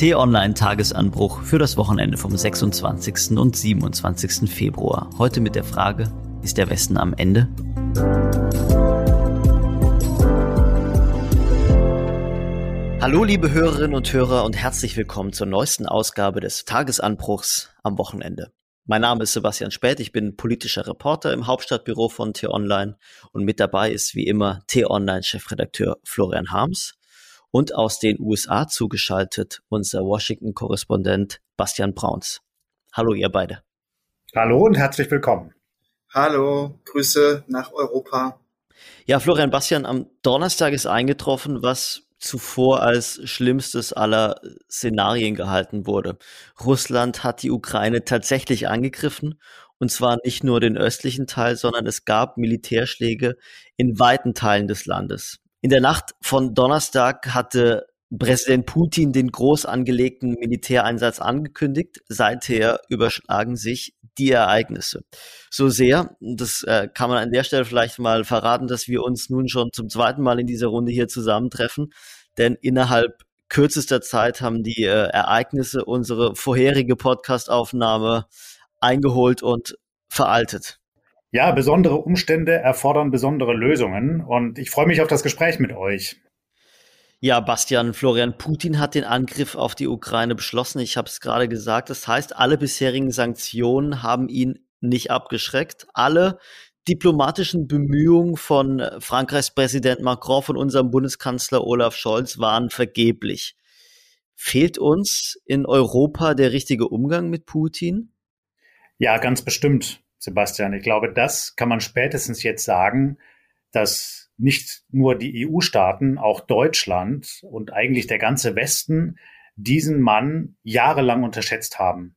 T-Online-Tagesanbruch für das Wochenende vom 26. und 27. Februar. Heute mit der Frage, ist der Westen am Ende? Hallo liebe Hörerinnen und Hörer und herzlich willkommen zur neuesten Ausgabe des Tagesanbruchs am Wochenende. Mein Name ist Sebastian Späth, ich bin politischer Reporter im Hauptstadtbüro von T-Online und mit dabei ist wie immer T-Online-Chefredakteur Florian Harms und aus den USA zugeschaltet unser Washington-Korrespondent Bastian Brauns. Hallo ihr beide. Hallo und herzlich willkommen. Hallo, Grüße nach Europa. Ja, Florian Bastian, am Donnerstag ist eingetroffen, was zuvor als schlimmstes aller Szenarien gehalten wurde. Russland hat die Ukraine tatsächlich angegriffen und zwar nicht nur den östlichen Teil, sondern es gab Militärschläge in weiten Teilen des Landes. In der Nacht von Donnerstag hatte Präsident Putin den groß angelegten Militäreinsatz angekündigt. Seither überschlagen sich die Ereignisse. So sehr, das äh, kann man an der Stelle vielleicht mal verraten, dass wir uns nun schon zum zweiten Mal in dieser Runde hier zusammentreffen. Denn innerhalb kürzester Zeit haben die äh, Ereignisse unsere vorherige Podcastaufnahme eingeholt und veraltet. Ja, besondere Umstände erfordern besondere Lösungen und ich freue mich auf das Gespräch mit euch. Ja, Bastian, Florian Putin hat den Angriff auf die Ukraine beschlossen. Ich habe es gerade gesagt. Das heißt, alle bisherigen Sanktionen haben ihn nicht abgeschreckt. Alle diplomatischen Bemühungen von Frankreichs Präsident Macron, von unserem Bundeskanzler Olaf Scholz waren vergeblich. Fehlt uns in Europa der richtige Umgang mit Putin? Ja, ganz bestimmt. Sebastian. Ich glaube, das kann man spätestens jetzt sagen, dass nicht nur die EU-Staaten, auch Deutschland und eigentlich der ganze Westen diesen Mann jahrelang unterschätzt haben.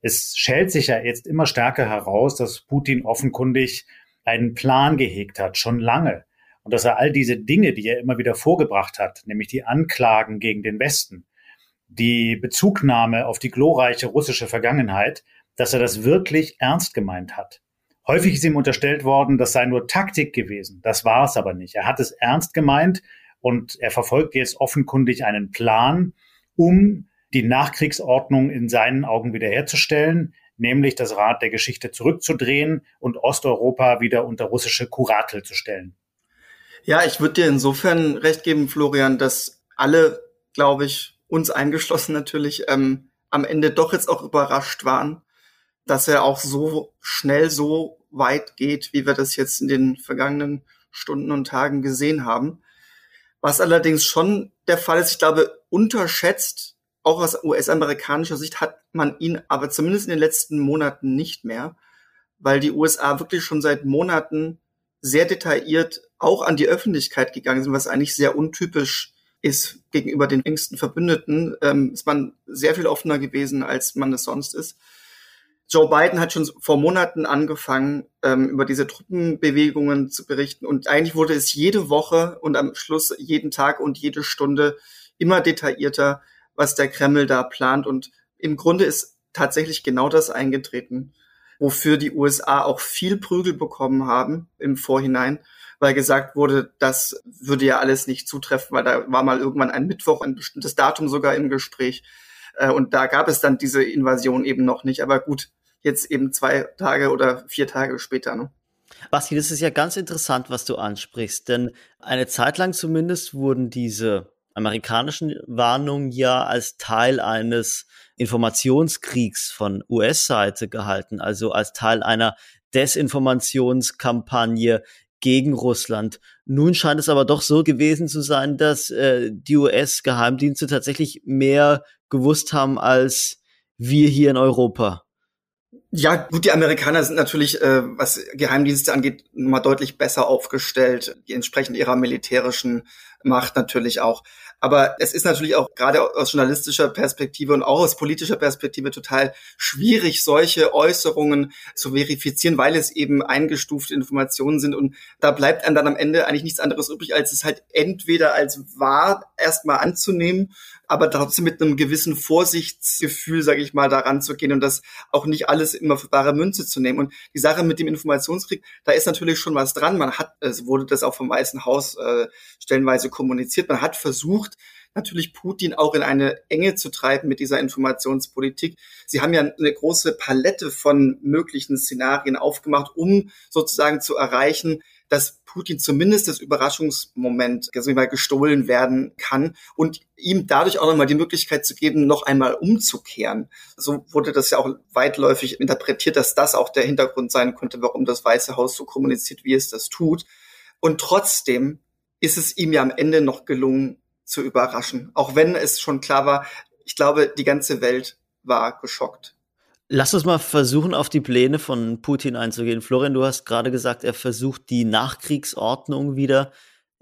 Es schält sich ja jetzt immer stärker heraus, dass Putin offenkundig einen Plan gehegt hat, schon lange. Und dass er all diese Dinge, die er immer wieder vorgebracht hat, nämlich die Anklagen gegen den Westen, die Bezugnahme auf die glorreiche russische Vergangenheit, dass er das wirklich ernst gemeint hat. Häufig ist ihm unterstellt worden, das sei nur Taktik gewesen. Das war es aber nicht. Er hat es ernst gemeint und er verfolgt jetzt offenkundig einen Plan, um die Nachkriegsordnung in seinen Augen wiederherzustellen, nämlich das Rad der Geschichte zurückzudrehen und Osteuropa wieder unter russische Kuratel zu stellen. Ja, ich würde dir insofern recht geben, Florian, dass alle, glaube ich, uns eingeschlossen natürlich, ähm, am Ende doch jetzt auch überrascht waren, dass er auch so schnell so weit geht, wie wir das jetzt in den vergangenen Stunden und Tagen gesehen haben. Was allerdings schon der Fall ist, ich glaube, unterschätzt, auch aus US-amerikanischer Sicht hat man ihn aber zumindest in den letzten Monaten nicht mehr, weil die USA wirklich schon seit Monaten sehr detailliert auch an die Öffentlichkeit gegangen sind, was eigentlich sehr untypisch ist gegenüber den engsten Verbündeten. Ähm, ist man sehr viel offener gewesen, als man es sonst ist. Joe Biden hat schon vor Monaten angefangen, ähm, über diese Truppenbewegungen zu berichten. Und eigentlich wurde es jede Woche und am Schluss jeden Tag und jede Stunde immer detaillierter, was der Kreml da plant. Und im Grunde ist tatsächlich genau das eingetreten, wofür die USA auch viel Prügel bekommen haben im Vorhinein, weil gesagt wurde, das würde ja alles nicht zutreffen, weil da war mal irgendwann ein Mittwoch, ein bestimmtes Datum sogar im Gespräch. Äh, und da gab es dann diese Invasion eben noch nicht. Aber gut, jetzt eben zwei Tage oder vier Tage später. Ne? Basti, das ist ja ganz interessant, was du ansprichst, denn eine Zeit lang zumindest wurden diese amerikanischen Warnungen ja als Teil eines Informationskriegs von US-Seite gehalten, also als Teil einer Desinformationskampagne gegen Russland. Nun scheint es aber doch so gewesen zu sein, dass äh, die US-Geheimdienste tatsächlich mehr gewusst haben als wir hier in Europa. Ja, gut, die Amerikaner sind natürlich, äh, was Geheimdienste angeht, mal deutlich besser aufgestellt, entsprechend ihrer militärischen Macht natürlich auch. Aber es ist natürlich auch gerade aus journalistischer Perspektive und auch aus politischer Perspektive total schwierig, solche Äußerungen zu verifizieren, weil es eben eingestufte Informationen sind. Und da bleibt einem dann am Ende eigentlich nichts anderes übrig, als es halt entweder als wahr erstmal anzunehmen aber trotzdem mit einem gewissen Vorsichtsgefühl, sage ich mal, daran zu gehen und das auch nicht alles immer für bare Münze zu nehmen. Und die Sache mit dem Informationskrieg, da ist natürlich schon was dran. Man hat, es wurde das auch vom Weißen Haus äh, stellenweise kommuniziert, man hat versucht, natürlich Putin auch in eine Enge zu treiben mit dieser Informationspolitik. Sie haben ja eine große Palette von möglichen Szenarien aufgemacht, um sozusagen zu erreichen, dass Putin zumindest das Überraschungsmoment mal gestohlen werden kann und ihm dadurch auch nochmal die Möglichkeit zu geben, noch einmal umzukehren. So wurde das ja auch weitläufig interpretiert, dass das auch der Hintergrund sein könnte, warum das Weiße Haus so kommuniziert, wie es das tut. Und trotzdem ist es ihm ja am Ende noch gelungen zu überraschen, auch wenn es schon klar war, ich glaube, die ganze Welt war geschockt. Lass uns mal versuchen, auf die Pläne von Putin einzugehen. Florian, du hast gerade gesagt, er versucht, die Nachkriegsordnung wieder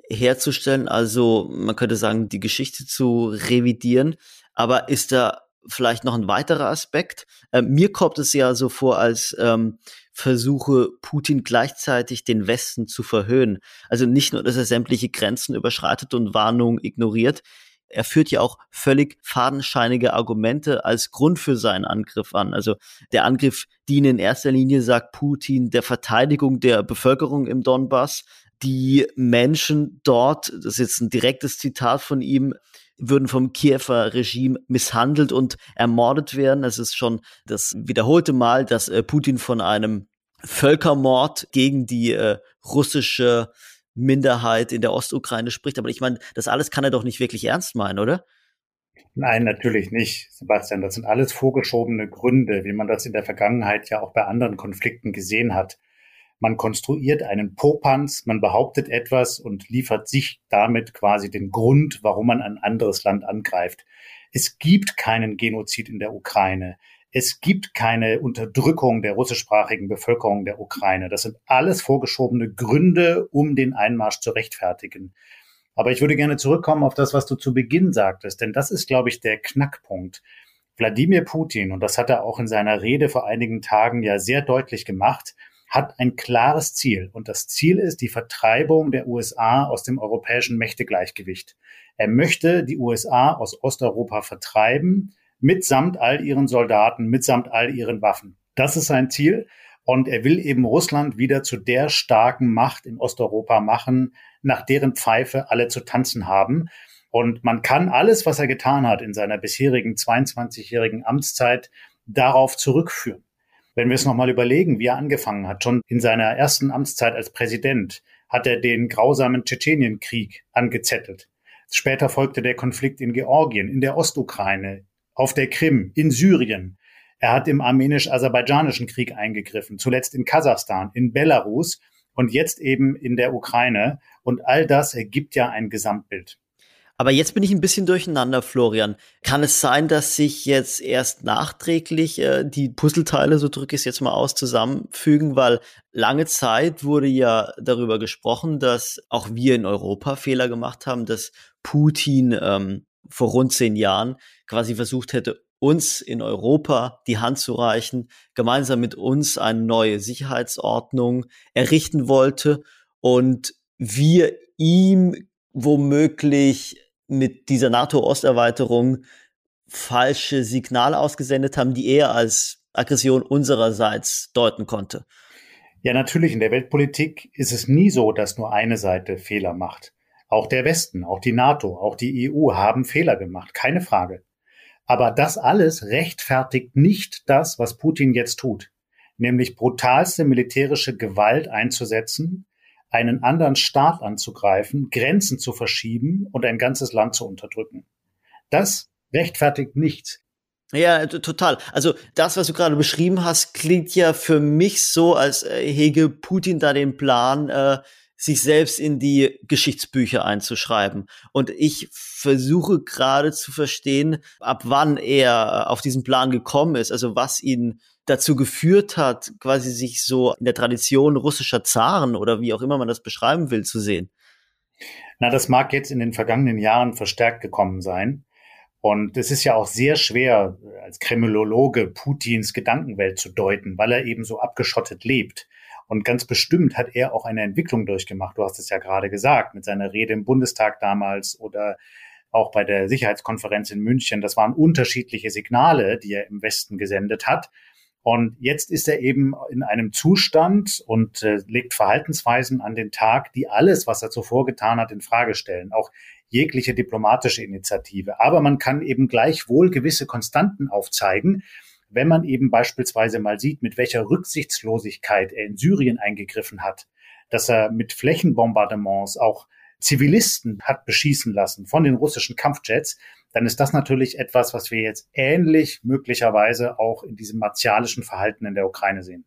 herzustellen. Also man könnte sagen, die Geschichte zu revidieren. Aber ist da vielleicht noch ein weiterer Aspekt? Äh, mir kommt es ja so vor, als ähm, versuche Putin gleichzeitig den Westen zu verhöhnen. Also nicht nur, dass er sämtliche Grenzen überschreitet und Warnungen ignoriert, er führt ja auch völlig fadenscheinige Argumente als Grund für seinen Angriff an. Also der Angriff diene in erster Linie, sagt Putin, der Verteidigung der Bevölkerung im Donbass. Die Menschen dort, das ist jetzt ein direktes Zitat von ihm, würden vom Kiewer Regime misshandelt und ermordet werden. Es ist schon das wiederholte Mal, dass äh, Putin von einem Völkermord gegen die äh, russische Minderheit in der Ostukraine spricht. Aber ich meine, das alles kann er doch nicht wirklich ernst meinen, oder? Nein, natürlich nicht, Sebastian. Das sind alles vorgeschobene Gründe, wie man das in der Vergangenheit ja auch bei anderen Konflikten gesehen hat. Man konstruiert einen Popanz, man behauptet etwas und liefert sich damit quasi den Grund, warum man ein anderes Land angreift. Es gibt keinen Genozid in der Ukraine. Es gibt keine Unterdrückung der russischsprachigen Bevölkerung der Ukraine. Das sind alles vorgeschobene Gründe, um den Einmarsch zu rechtfertigen. Aber ich würde gerne zurückkommen auf das, was du zu Beginn sagtest, denn das ist, glaube ich, der Knackpunkt. Wladimir Putin, und das hat er auch in seiner Rede vor einigen Tagen ja sehr deutlich gemacht, hat ein klares Ziel. Und das Ziel ist die Vertreibung der USA aus dem europäischen Mächtegleichgewicht. Er möchte die USA aus Osteuropa vertreiben mitsamt all ihren Soldaten, mitsamt all ihren Waffen. Das ist sein Ziel. Und er will eben Russland wieder zu der starken Macht in Osteuropa machen, nach deren Pfeife alle zu tanzen haben. Und man kann alles, was er getan hat in seiner bisherigen 22-jährigen Amtszeit, darauf zurückführen. Wenn wir es nochmal überlegen, wie er angefangen hat, schon in seiner ersten Amtszeit als Präsident hat er den grausamen Tschetschenienkrieg angezettelt. Später folgte der Konflikt in Georgien, in der Ostukraine, auf der Krim, in Syrien. Er hat im armenisch-aserbaidschanischen Krieg eingegriffen, zuletzt in Kasachstan, in Belarus und jetzt eben in der Ukraine. Und all das ergibt ja ein Gesamtbild. Aber jetzt bin ich ein bisschen durcheinander, Florian. Kann es sein, dass sich jetzt erst nachträglich äh, die Puzzleteile, so drücke ich es jetzt mal aus, zusammenfügen? Weil lange Zeit wurde ja darüber gesprochen, dass auch wir in Europa Fehler gemacht haben, dass Putin ähm, vor rund zehn Jahren quasi versucht hätte, uns in Europa die Hand zu reichen, gemeinsam mit uns eine neue Sicherheitsordnung errichten wollte und wir ihm womöglich mit dieser NATO-Osterweiterung falsche Signale ausgesendet haben, die er als Aggression unsererseits deuten konnte. Ja, natürlich. In der Weltpolitik ist es nie so, dass nur eine Seite Fehler macht. Auch der Westen, auch die NATO, auch die EU haben Fehler gemacht, keine Frage. Aber das alles rechtfertigt nicht das, was Putin jetzt tut, nämlich brutalste militärische Gewalt einzusetzen, einen anderen Staat anzugreifen, Grenzen zu verschieben und ein ganzes Land zu unterdrücken. Das rechtfertigt nichts. Ja, total. Also das, was du gerade beschrieben hast, klingt ja für mich so, als äh, hege Putin da den Plan, äh, sich selbst in die Geschichtsbücher einzuschreiben. Und ich versuche gerade zu verstehen, ab wann er auf diesen Plan gekommen ist, also was ihn dazu geführt hat, quasi sich so in der Tradition russischer Zaren oder wie auch immer man das beschreiben will, zu sehen. Na, das mag jetzt in den vergangenen Jahren verstärkt gekommen sein. Und es ist ja auch sehr schwer, als Kriminologe Putins Gedankenwelt zu deuten, weil er eben so abgeschottet lebt. Und ganz bestimmt hat er auch eine Entwicklung durchgemacht. Du hast es ja gerade gesagt, mit seiner Rede im Bundestag damals oder auch bei der Sicherheitskonferenz in München. Das waren unterschiedliche Signale, die er im Westen gesendet hat. Und jetzt ist er eben in einem Zustand und äh, legt Verhaltensweisen an den Tag, die alles, was er zuvor getan hat, in Frage stellen. Auch jegliche diplomatische Initiative. Aber man kann eben gleichwohl gewisse Konstanten aufzeigen, wenn man eben beispielsweise mal sieht, mit welcher Rücksichtslosigkeit er in Syrien eingegriffen hat, dass er mit Flächenbombardements auch Zivilisten hat beschießen lassen von den russischen Kampfjets, dann ist das natürlich etwas, was wir jetzt ähnlich möglicherweise auch in diesem martialischen Verhalten in der Ukraine sehen.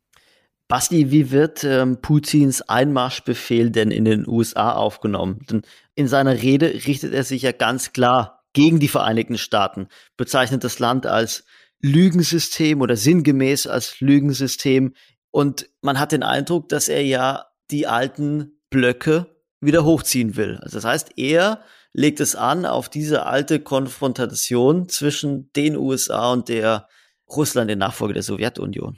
Basti, wie wird ähm, Putins Einmarschbefehl denn in den USA aufgenommen? Denn in seiner Rede richtet er sich ja ganz klar gegen die Vereinigten Staaten, bezeichnet das Land als Lügensystem oder sinngemäß als Lügensystem. Und man hat den Eindruck, dass er ja die alten Blöcke wieder hochziehen will. Also das heißt, er legt es an auf diese alte Konfrontation zwischen den USA und der Russland, der Nachfolge der Sowjetunion.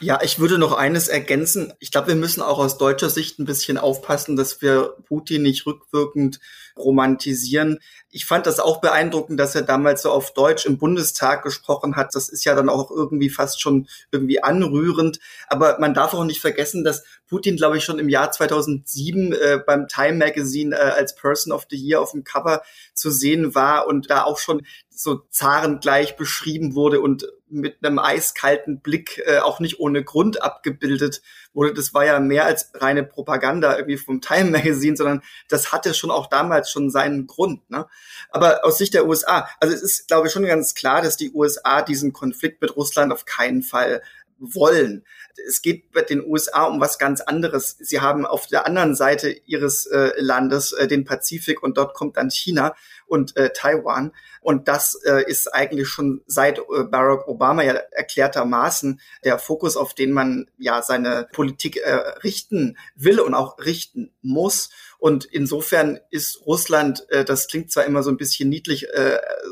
Ja, ich würde noch eines ergänzen. Ich glaube, wir müssen auch aus deutscher Sicht ein bisschen aufpassen, dass wir Putin nicht rückwirkend romantisieren. Ich fand das auch beeindruckend, dass er damals so auf Deutsch im Bundestag gesprochen hat. Das ist ja dann auch irgendwie fast schon irgendwie anrührend. Aber man darf auch nicht vergessen, dass Putin, glaube ich, schon im Jahr 2007 äh, beim Time Magazine äh, als Person of the Year auf dem Cover zu sehen war und da auch schon so zarengleich beschrieben wurde und mit einem eiskalten Blick äh, auch nicht ohne Grund abgebildet wurde. Das war ja mehr als reine Propaganda irgendwie vom Time Magazine, sondern das hatte schon auch damals schon seinen Grund. Ne? Aber aus Sicht der USA, also es ist, glaube ich, schon ganz klar, dass die USA diesen Konflikt mit Russland auf keinen Fall wollen. Es geht bei den USA um was ganz anderes. Sie haben auf der anderen Seite ihres äh, Landes äh, den Pazifik und dort kommt dann China und äh, Taiwan. Und das äh, ist eigentlich schon seit äh, Barack Obama ja erklärtermaßen der Fokus, auf den man ja seine Politik äh, richten will und auch richten muss. Und insofern ist Russland, das klingt zwar immer so ein bisschen niedlich,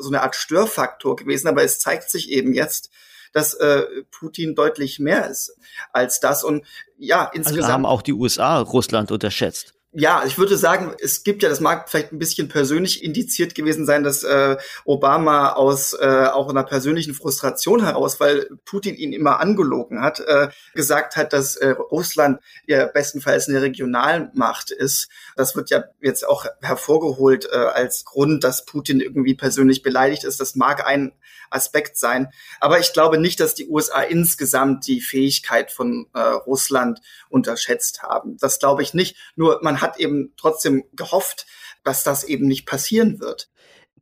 so eine Art Störfaktor gewesen, aber es zeigt sich eben jetzt, dass äh, Putin deutlich mehr ist als das. Und ja, also insgesamt. Also haben auch die USA Russland unterschätzt ja, ich würde sagen, es gibt ja, das mag vielleicht ein bisschen persönlich indiziert gewesen sein, dass äh, Obama aus äh, auch einer persönlichen Frustration heraus, weil Putin ihn immer angelogen hat, äh, gesagt hat, dass äh, Russland ja bestenfalls eine Regionalmacht ist. Das wird ja jetzt auch hervorgeholt äh, als Grund, dass Putin irgendwie persönlich beleidigt ist. Das mag ein Aspekt sein. Aber ich glaube nicht, dass die USA insgesamt die Fähigkeit von äh, Russland unterschätzt haben. Das glaube ich nicht. Nur man hat eben trotzdem gehofft, dass das eben nicht passieren wird.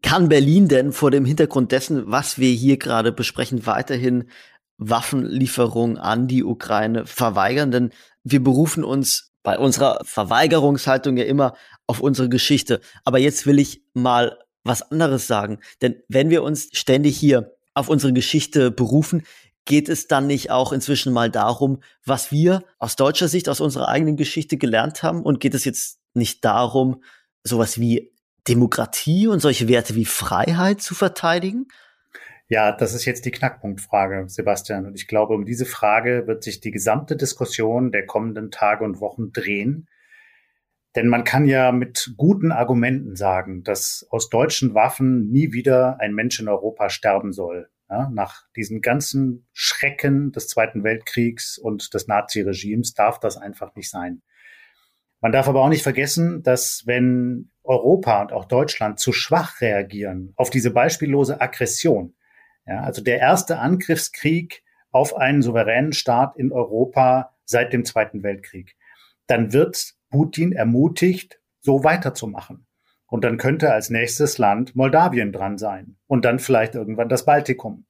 Kann Berlin denn vor dem Hintergrund dessen, was wir hier gerade besprechen, weiterhin Waffenlieferungen an die Ukraine verweigern? Denn wir berufen uns bei unserer Verweigerungshaltung ja immer auf unsere Geschichte. Aber jetzt will ich mal was anderes sagen. Denn wenn wir uns ständig hier auf unsere Geschichte berufen, geht es dann nicht auch inzwischen mal darum, was wir aus deutscher Sicht, aus unserer eigenen Geschichte gelernt haben? Und geht es jetzt nicht darum, sowas wie Demokratie und solche Werte wie Freiheit zu verteidigen? Ja, das ist jetzt die Knackpunktfrage, Sebastian. Und ich glaube, um diese Frage wird sich die gesamte Diskussion der kommenden Tage und Wochen drehen. Denn man kann ja mit guten Argumenten sagen, dass aus deutschen Waffen nie wieder ein Mensch in Europa sterben soll. Ja, nach diesen ganzen Schrecken des Zweiten Weltkriegs und des Naziregimes darf das einfach nicht sein. Man darf aber auch nicht vergessen, dass wenn Europa und auch Deutschland zu schwach reagieren auf diese beispiellose Aggression, ja, also der erste Angriffskrieg auf einen souveränen Staat in Europa seit dem Zweiten Weltkrieg, dann wird Putin ermutigt, so weiterzumachen. Und dann könnte als nächstes Land Moldawien dran sein und dann vielleicht irgendwann das Baltikum.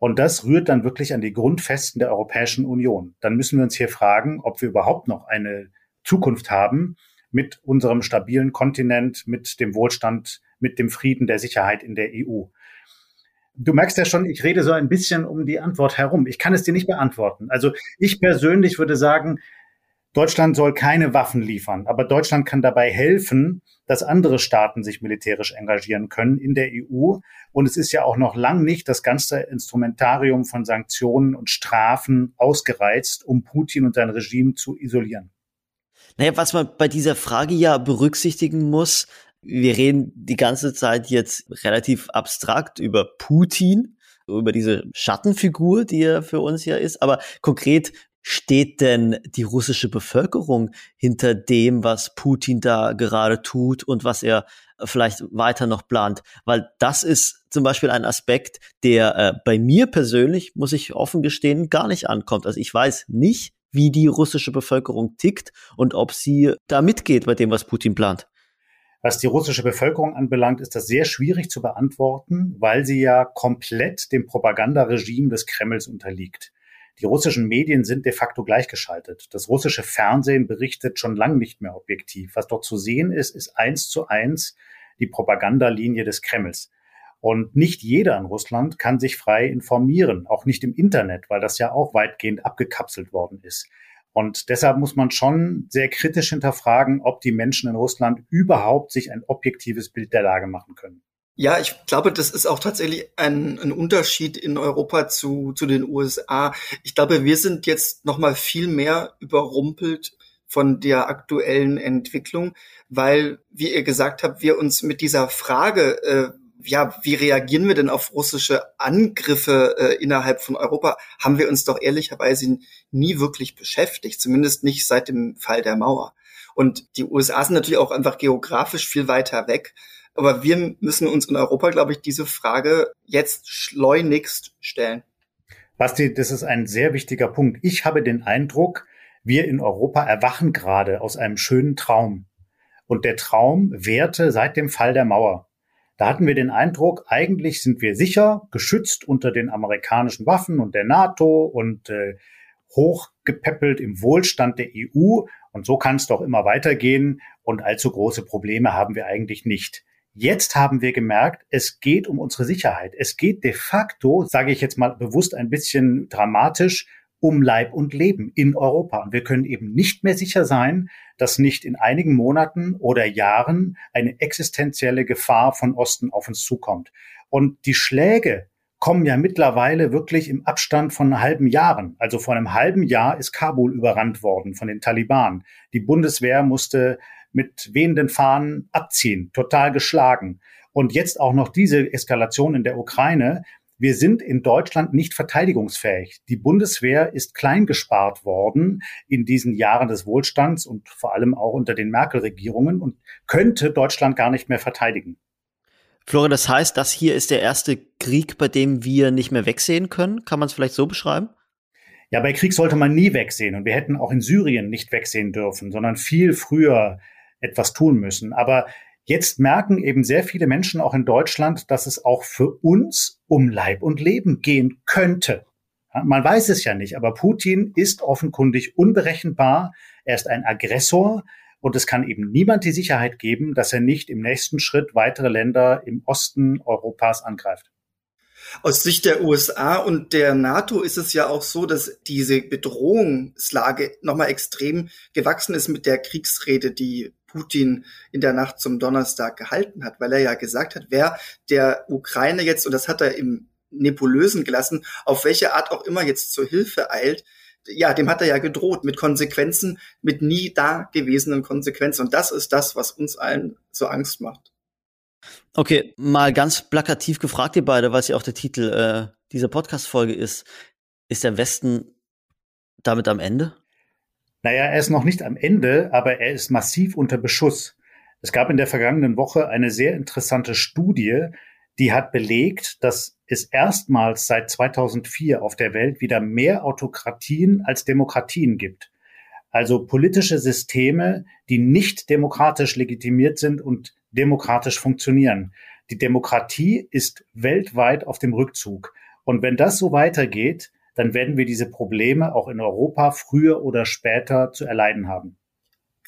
Und das rührt dann wirklich an die Grundfesten der Europäischen Union. Dann müssen wir uns hier fragen, ob wir überhaupt noch eine Zukunft haben mit unserem stabilen Kontinent, mit dem Wohlstand, mit dem Frieden, der Sicherheit in der EU. Du merkst ja schon, ich rede so ein bisschen um die Antwort herum. Ich kann es dir nicht beantworten. Also ich persönlich würde sagen, Deutschland soll keine Waffen liefern, aber Deutschland kann dabei helfen, dass andere Staaten sich militärisch engagieren können in der EU. Und es ist ja auch noch lang nicht das ganze Instrumentarium von Sanktionen und Strafen ausgereizt, um Putin und sein Regime zu isolieren. Naja, was man bei dieser Frage ja berücksichtigen muss, wir reden die ganze Zeit jetzt relativ abstrakt über Putin, über diese Schattenfigur, die er für uns ja ist, aber konkret steht denn die russische Bevölkerung hinter dem, was Putin da gerade tut und was er vielleicht weiter noch plant? Weil das ist zum Beispiel ein Aspekt, der äh, bei mir persönlich, muss ich offen gestehen, gar nicht ankommt. Also ich weiß nicht, wie die russische Bevölkerung tickt und ob sie da mitgeht bei dem, was Putin plant. Was die russische Bevölkerung anbelangt, ist das sehr schwierig zu beantworten, weil sie ja komplett dem Propagandaregime des Kremls unterliegt. Die russischen Medien sind de facto gleichgeschaltet. Das russische Fernsehen berichtet schon lange nicht mehr objektiv. Was dort zu sehen ist, ist eins zu eins die Propagandalinie des Kremls. Und nicht jeder in Russland kann sich frei informieren, auch nicht im Internet, weil das ja auch weitgehend abgekapselt worden ist. Und deshalb muss man schon sehr kritisch hinterfragen, ob die Menschen in Russland überhaupt sich ein objektives Bild der Lage machen können. Ja, ich glaube, das ist auch tatsächlich ein, ein Unterschied in Europa zu, zu den USA. Ich glaube, wir sind jetzt noch mal viel mehr überrumpelt von der aktuellen Entwicklung, weil, wie ihr gesagt habt, wir uns mit dieser Frage, äh, ja, wie reagieren wir denn auf russische Angriffe äh, innerhalb von Europa, haben wir uns doch ehrlicherweise nie wirklich beschäftigt, zumindest nicht seit dem Fall der Mauer. Und die USA sind natürlich auch einfach geografisch viel weiter weg. Aber wir müssen uns in Europa, glaube ich, diese Frage jetzt schleunigst stellen. Basti, das ist ein sehr wichtiger Punkt. Ich habe den Eindruck, wir in Europa erwachen gerade aus einem schönen Traum. Und der Traum währte seit dem Fall der Mauer. Da hatten wir den Eindruck, eigentlich sind wir sicher, geschützt unter den amerikanischen Waffen und der NATO und äh, hochgepäppelt im Wohlstand der EU. Und so kann es doch immer weitergehen. Und allzu große Probleme haben wir eigentlich nicht. Jetzt haben wir gemerkt, es geht um unsere Sicherheit. Es geht de facto, sage ich jetzt mal bewusst ein bisschen dramatisch, um Leib und Leben in Europa. Und wir können eben nicht mehr sicher sein, dass nicht in einigen Monaten oder Jahren eine existenzielle Gefahr von Osten auf uns zukommt. Und die Schläge kommen ja mittlerweile wirklich im Abstand von halben Jahren. Also vor einem halben Jahr ist Kabul überrannt worden von den Taliban. Die Bundeswehr musste mit wehenden Fahnen abziehen, total geschlagen. Und jetzt auch noch diese Eskalation in der Ukraine. Wir sind in Deutschland nicht verteidigungsfähig. Die Bundeswehr ist klein gespart worden in diesen Jahren des Wohlstands und vor allem auch unter den Merkel-Regierungen und könnte Deutschland gar nicht mehr verteidigen. Florian, das heißt, das hier ist der erste Krieg, bei dem wir nicht mehr wegsehen können. Kann man es vielleicht so beschreiben? Ja, bei Krieg sollte man nie wegsehen. Und wir hätten auch in Syrien nicht wegsehen dürfen, sondern viel früher etwas tun müssen. Aber jetzt merken eben sehr viele Menschen auch in Deutschland, dass es auch für uns um Leib und Leben gehen könnte. Man weiß es ja nicht, aber Putin ist offenkundig unberechenbar. Er ist ein Aggressor und es kann eben niemand die Sicherheit geben, dass er nicht im nächsten Schritt weitere Länder im Osten Europas angreift. Aus Sicht der USA und der NATO ist es ja auch so, dass diese Bedrohungslage nochmal extrem gewachsen ist mit der Kriegsrede, die Putin in der Nacht zum Donnerstag gehalten hat, weil er ja gesagt hat, wer der Ukraine jetzt, und das hat er im Nebulösen gelassen, auf welche Art auch immer jetzt zur Hilfe eilt, ja, dem hat er ja gedroht mit Konsequenzen, mit nie dagewesenen Konsequenzen. Und das ist das, was uns allen so Angst macht. Okay, mal ganz plakativ gefragt, ihr beide, was ja auch der Titel äh, dieser Podcast-Folge ist. Ist der Westen damit am Ende? Naja, er ist noch nicht am Ende, aber er ist massiv unter Beschuss. Es gab in der vergangenen Woche eine sehr interessante Studie, die hat belegt, dass es erstmals seit 2004 auf der Welt wieder mehr Autokratien als Demokratien gibt. Also politische Systeme, die nicht demokratisch legitimiert sind und demokratisch funktionieren. Die Demokratie ist weltweit auf dem Rückzug. Und wenn das so weitergeht, dann werden wir diese Probleme auch in Europa früher oder später zu erleiden haben.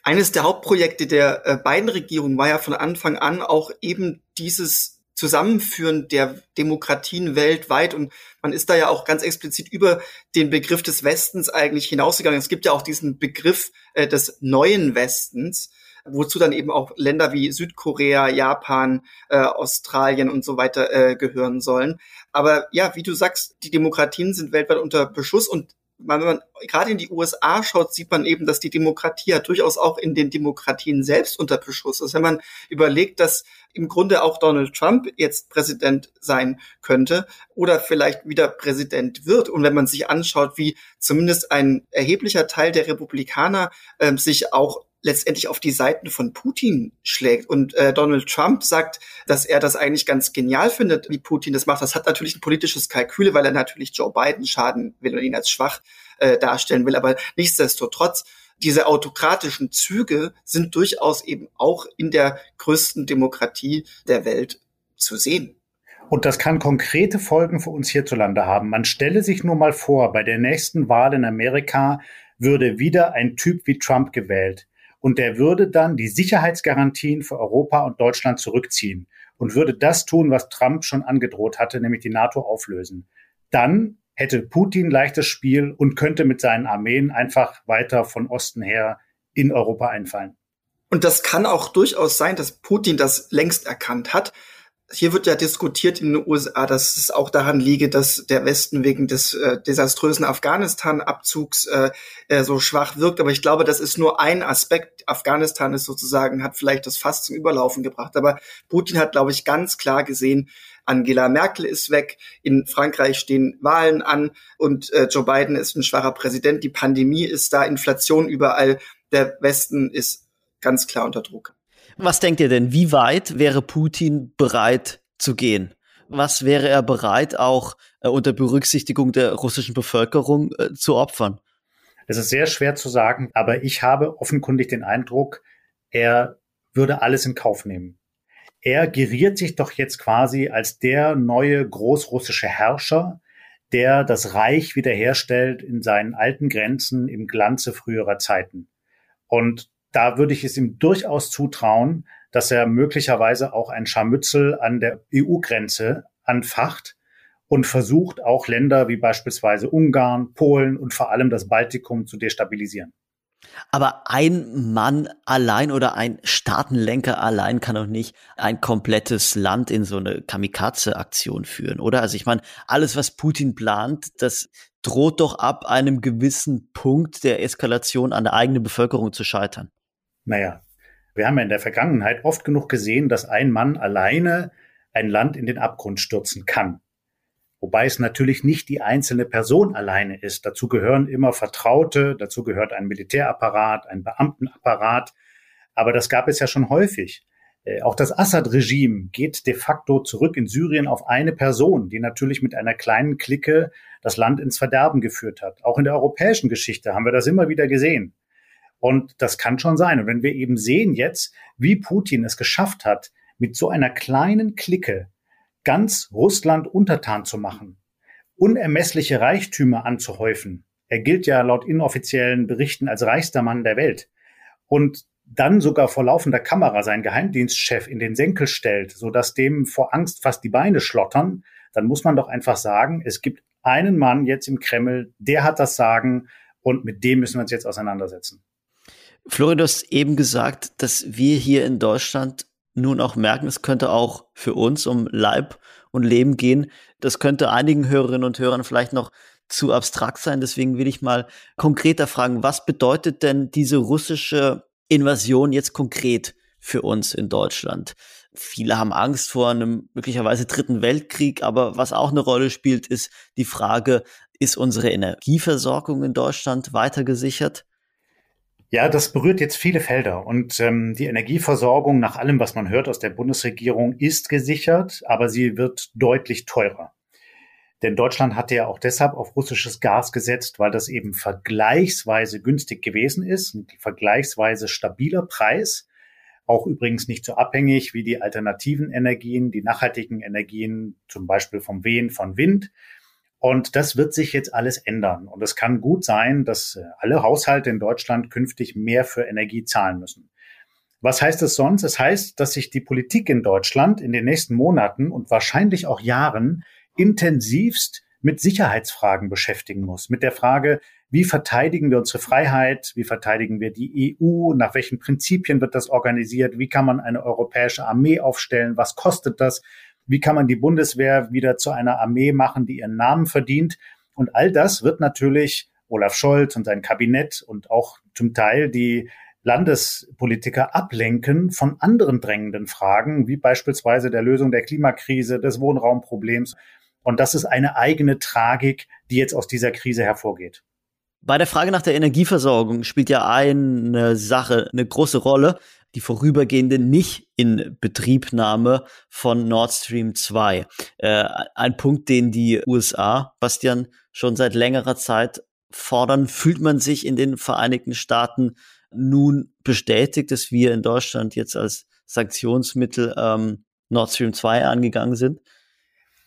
Eines der Hauptprojekte der äh, beiden Regierungen war ja von Anfang an auch eben dieses Zusammenführen der Demokratien weltweit und man ist da ja auch ganz explizit über den Begriff des Westens eigentlich hinausgegangen. Es gibt ja auch diesen Begriff äh, des neuen Westens, wozu dann eben auch Länder wie Südkorea, Japan, äh, Australien und so weiter äh, gehören sollen. Aber ja, wie du sagst, die Demokratien sind weltweit unter Beschuss und wenn man gerade in die USA schaut, sieht man eben, dass die Demokratie ja durchaus auch in den Demokratien selbst unter Beschuss ist. Wenn man überlegt, dass im Grunde auch Donald Trump jetzt Präsident sein könnte oder vielleicht wieder Präsident wird. Und wenn man sich anschaut, wie zumindest ein erheblicher Teil der Republikaner äh, sich auch letztendlich auf die Seiten von Putin schlägt. Und äh, Donald Trump sagt, dass er das eigentlich ganz genial findet, wie Putin das macht. Das hat natürlich ein politisches Kalkül, weil er natürlich Joe Biden schaden will und ihn als schwach äh, darstellen will. Aber nichtsdestotrotz, diese autokratischen Züge sind durchaus eben auch in der größten Demokratie der Welt zu sehen. Und das kann konkrete Folgen für uns hierzulande haben. Man stelle sich nur mal vor, bei der nächsten Wahl in Amerika würde wieder ein Typ wie Trump gewählt und der würde dann die Sicherheitsgarantien für Europa und Deutschland zurückziehen und würde das tun, was Trump schon angedroht hatte, nämlich die NATO auflösen. Dann hätte Putin leichtes Spiel und könnte mit seinen Armeen einfach weiter von Osten her in Europa einfallen. Und das kann auch durchaus sein, dass Putin das längst erkannt hat hier wird ja diskutiert in den USA, dass es auch daran liege, dass der Westen wegen des äh, desaströsen Afghanistan-Abzugs äh, äh, so schwach wirkt. Aber ich glaube, das ist nur ein Aspekt. Afghanistan ist sozusagen, hat vielleicht das Fass zum Überlaufen gebracht. Aber Putin hat, glaube ich, ganz klar gesehen, Angela Merkel ist weg, in Frankreich stehen Wahlen an und äh, Joe Biden ist ein schwacher Präsident. Die Pandemie ist da, Inflation überall. Der Westen ist ganz klar unter Druck. Was denkt ihr denn, wie weit wäre Putin bereit zu gehen? Was wäre er bereit, auch äh, unter Berücksichtigung der russischen Bevölkerung äh, zu opfern? Es ist sehr schwer zu sagen, aber ich habe offenkundig den Eindruck, er würde alles in Kauf nehmen. Er geriert sich doch jetzt quasi als der neue großrussische Herrscher, der das Reich wiederherstellt in seinen alten Grenzen im Glanze früherer Zeiten. Und da würde ich es ihm durchaus zutrauen, dass er möglicherweise auch ein Scharmützel an der EU-Grenze anfacht und versucht, auch Länder wie beispielsweise Ungarn, Polen und vor allem das Baltikum zu destabilisieren. Aber ein Mann allein oder ein Staatenlenker allein kann doch nicht ein komplettes Land in so eine Kamikaze-Aktion führen, oder? Also ich meine, alles, was Putin plant, das droht doch ab einem gewissen Punkt der Eskalation an der eigenen Bevölkerung zu scheitern. Naja, wir haben ja in der Vergangenheit oft genug gesehen, dass ein Mann alleine ein Land in den Abgrund stürzen kann. Wobei es natürlich nicht die einzelne Person alleine ist. Dazu gehören immer Vertraute, dazu gehört ein Militärapparat, ein Beamtenapparat. Aber das gab es ja schon häufig. Äh, auch das Assad-Regime geht de facto zurück in Syrien auf eine Person, die natürlich mit einer kleinen Clique das Land ins Verderben geführt hat. Auch in der europäischen Geschichte haben wir das immer wieder gesehen. Und das kann schon sein. Und wenn wir eben sehen jetzt, wie Putin es geschafft hat, mit so einer kleinen Clique ganz Russland untertan zu machen, unermessliche Reichtümer anzuhäufen. Er gilt ja laut inoffiziellen Berichten als reichster Mann der Welt. Und dann sogar vor laufender Kamera seinen Geheimdienstchef in den Senkel stellt, sodass dem vor Angst fast die Beine schlottern, dann muss man doch einfach sagen, es gibt einen Mann jetzt im Kreml, der hat das Sagen und mit dem müssen wir uns jetzt auseinandersetzen. Florian, du hast eben gesagt, dass wir hier in Deutschland nun auch merken, es könnte auch für uns um Leib und Leben gehen. Das könnte einigen Hörerinnen und Hörern vielleicht noch zu abstrakt sein. Deswegen will ich mal konkreter fragen, was bedeutet denn diese russische Invasion jetzt konkret für uns in Deutschland? Viele haben Angst vor einem möglicherweise dritten Weltkrieg, aber was auch eine Rolle spielt, ist die Frage, ist unsere Energieversorgung in Deutschland weiter gesichert? Ja, das berührt jetzt viele Felder und ähm, die Energieversorgung nach allem, was man hört aus der Bundesregierung, ist gesichert, aber sie wird deutlich teurer. Denn Deutschland hatte ja auch deshalb auf russisches Gas gesetzt, weil das eben vergleichsweise günstig gewesen ist, ein vergleichsweise stabiler Preis, auch übrigens nicht so abhängig wie die alternativen Energien, die nachhaltigen Energien, zum Beispiel vom Wehen von Wind. Und das wird sich jetzt alles ändern. Und es kann gut sein, dass äh, alle Haushalte in Deutschland künftig mehr für Energie zahlen müssen. Was heißt es sonst? Es heißt, dass sich die Politik in Deutschland in den nächsten Monaten und wahrscheinlich auch Jahren intensivst mit Sicherheitsfragen beschäftigen muss. Mit der Frage, wie verteidigen wir unsere Freiheit? Wie verteidigen wir die EU? Nach welchen Prinzipien wird das organisiert? Wie kann man eine europäische Armee aufstellen? Was kostet das? Wie kann man die Bundeswehr wieder zu einer Armee machen, die ihren Namen verdient? Und all das wird natürlich Olaf Scholz und sein Kabinett und auch zum Teil die Landespolitiker ablenken von anderen drängenden Fragen, wie beispielsweise der Lösung der Klimakrise, des Wohnraumproblems. Und das ist eine eigene Tragik, die jetzt aus dieser Krise hervorgeht. Bei der Frage nach der Energieversorgung spielt ja eine Sache eine große Rolle, die vorübergehende nicht in Betriebnahme von Nord Stream 2. Äh, ein Punkt, den die USA, Bastian, schon seit längerer Zeit fordern. Fühlt man sich in den Vereinigten Staaten nun bestätigt, dass wir in Deutschland jetzt als Sanktionsmittel ähm, Nord Stream 2 angegangen sind?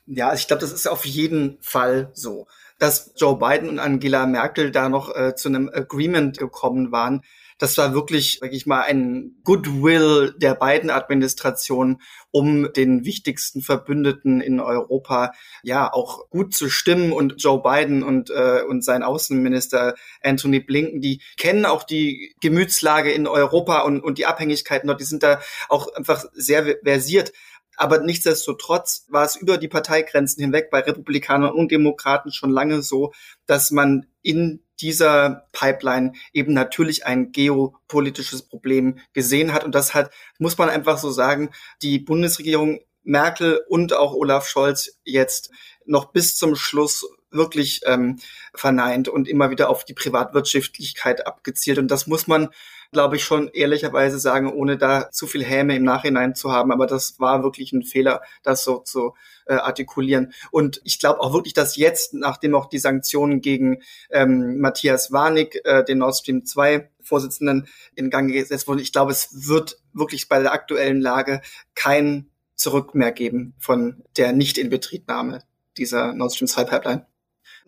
Ja, ich glaube, das ist auf jeden Fall so. Dass Joe Biden und Angela Merkel da noch äh, zu einem Agreement gekommen waren, das war wirklich, sag ich mal, ein Goodwill der beiden Administrationen, um den wichtigsten Verbündeten in Europa ja auch gut zu stimmen. Und Joe Biden und, äh, und sein Außenminister Anthony Blinken, die kennen auch die Gemütslage in Europa und, und die Abhängigkeiten dort, die sind da auch einfach sehr versiert. Aber nichtsdestotrotz war es über die Parteigrenzen hinweg bei Republikanern und Demokraten schon lange so, dass man in dieser Pipeline eben natürlich ein geopolitisches Problem gesehen hat. Und das hat, muss man einfach so sagen, die Bundesregierung Merkel und auch Olaf Scholz jetzt noch bis zum Schluss wirklich ähm, verneint und immer wieder auf die Privatwirtschaftlichkeit abgezielt. Und das muss man glaube ich, schon ehrlicherweise sagen, ohne da zu viel Häme im Nachhinein zu haben. Aber das war wirklich ein Fehler, das so zu äh, artikulieren. Und ich glaube auch wirklich, dass jetzt, nachdem auch die Sanktionen gegen ähm, Matthias Warnig, äh, den Nord Stream 2 Vorsitzenden, in Gang gesetzt wurden, ich glaube, es wird wirklich bei der aktuellen Lage kein Zurück mehr geben von der Nicht-Inbetriebnahme dieser Nord Stream 2 Pipeline.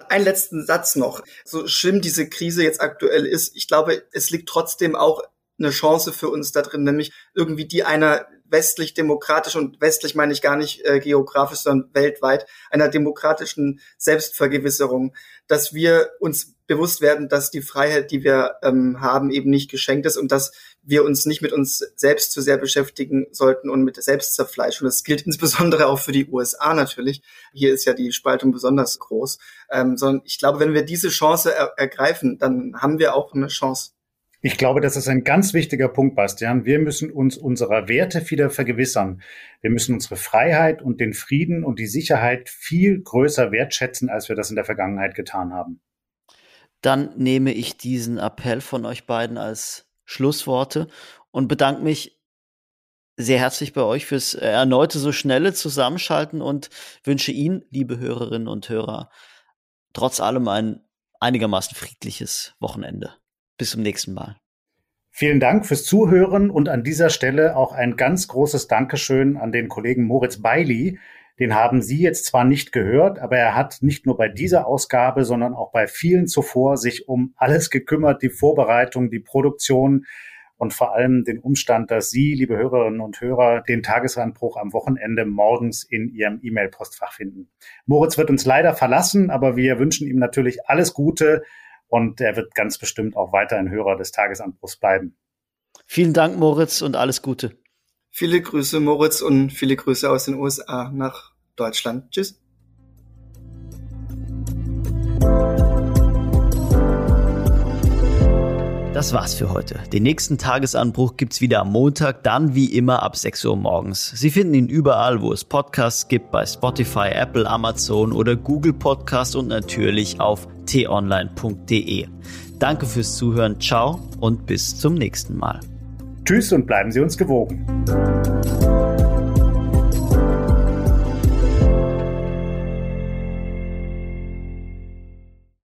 Einen letzten Satz noch. So schlimm diese Krise jetzt aktuell ist, ich glaube, es liegt trotzdem auch eine Chance für uns da drin, nämlich irgendwie die einer westlich demokratisch und westlich meine ich gar nicht äh, geografisch, sondern weltweit einer demokratischen Selbstvergewisserung, dass wir uns bewusst werden, dass die Freiheit, die wir ähm, haben, eben nicht geschenkt ist und dass wir uns nicht mit uns selbst zu sehr beschäftigen sollten und mit Selbstzerfleischung. Das gilt insbesondere auch für die USA natürlich. Hier ist ja die Spaltung besonders groß. Ähm, sondern ich glaube, wenn wir diese Chance er ergreifen, dann haben wir auch eine Chance. Ich glaube, das ist ein ganz wichtiger Punkt, Bastian. Wir müssen uns unserer Werte wieder vergewissern. Wir müssen unsere Freiheit und den Frieden und die Sicherheit viel größer wertschätzen, als wir das in der Vergangenheit getan haben. Dann nehme ich diesen Appell von euch beiden als Schlussworte und bedanke mich sehr herzlich bei euch fürs äh, erneute so schnelle Zusammenschalten und wünsche Ihnen, liebe Hörerinnen und Hörer, trotz allem ein einigermaßen friedliches Wochenende. Bis zum nächsten Mal. Vielen Dank fürs Zuhören und an dieser Stelle auch ein ganz großes Dankeschön an den Kollegen Moritz Beili, den haben Sie jetzt zwar nicht gehört, aber er hat nicht nur bei dieser Ausgabe, sondern auch bei vielen zuvor sich um alles gekümmert, die Vorbereitung, die Produktion und vor allem den Umstand, dass Sie, liebe Hörerinnen und Hörer, den Tagesanbruch am Wochenende morgens in Ihrem E-Mail-Postfach finden. Moritz wird uns leider verlassen, aber wir wünschen ihm natürlich alles Gute und er wird ganz bestimmt auch weiter ein Hörer des Tagesanbruchs bleiben. Vielen Dank, Moritz, und alles Gute. Viele Grüße, Moritz, und viele Grüße aus den USA nach Deutschland. Tschüss. Das war's für heute. Den nächsten Tagesanbruch gibt's wieder am Montag, dann wie immer ab 6 Uhr morgens. Sie finden ihn überall, wo es Podcasts gibt, bei Spotify, Apple, Amazon oder Google Podcast und natürlich auf t-online.de. Danke fürs Zuhören, ciao und bis zum nächsten Mal. Tschüss und bleiben Sie uns gewogen.